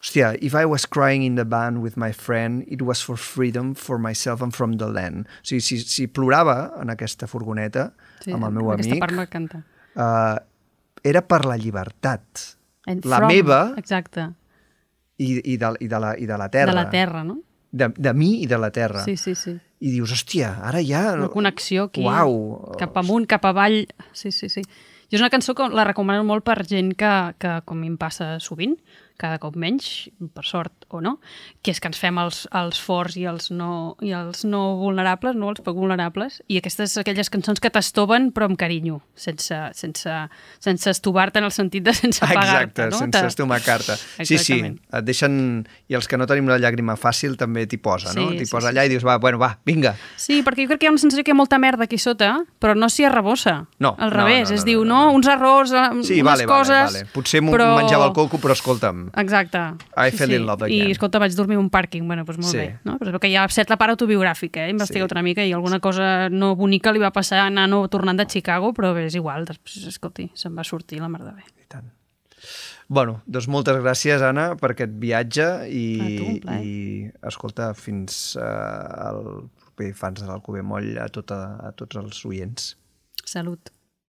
Hòstia, if I was crying in the band with my friend, it was for freedom, for myself and from the land. O sigui, si, si plorava en aquesta furgoneta
Sí,
amb el meu amic,
part m'encanta.
uh, era per la llibertat.
And
La
from,
meva
Exacte,
i, i, de, i, de la, i de la terra.
de la terra, no?
De, de mi i de la terra.
Sí, sí, sí.
I dius, hòstia, ara ja...
Una connexió aquí,
Uau!
cap amunt, cap avall. Sí, sí, sí. Jo és una cançó que la recomano molt per gent que, que com em passa sovint, cada cop menys, per sort o no, que és que ens fem els, els forts i els, no, i els no vulnerables, no els poc vulnerables, i aquestes aquelles cançons que t'estoven però amb carinyo, sense, sense, sense estovar-te en el sentit de sense pagar-te.
Exacte,
no?
sense
Te-
estomar carta. Sí, sí, et deixen... I els que no tenim la llàgrima fàcil també t'hi posa, no?
Sí,
T'hi
sí,
posa
sí,
allà i dius, va, bueno, va, vinga.
Sí, perquè jo crec que hi ha una sensació que hi ha molta merda aquí sota, però no s'hi arrebossa.
No,
Al
no,
revés,
no, no,
es
no,
diu, no, uns errors, eh,
Sí,
unes
vale,
coses...
vale, vale. Potser
però...
menjava el coco, però escolta'm,
Exacte.
I fell in love again.
I, escolta, vaig dormir en un pàrquing, bueno, doncs molt
Sí.
bé. No? Però que hi ha certa part autobiogràfica, eh? he investigat una mica i alguna cosa no bonica li va passar a Nano tornant de Chicago, però bé, és igual, després, escolti, se'n va sortir la merda bé.
Bueno, doncs moltes gràcies, Anna, per aquest viatge i,
tu,
i escolta, fins uh, al proper Fans de l'Alcover Moll a, tota, a tots els oients.
Salut.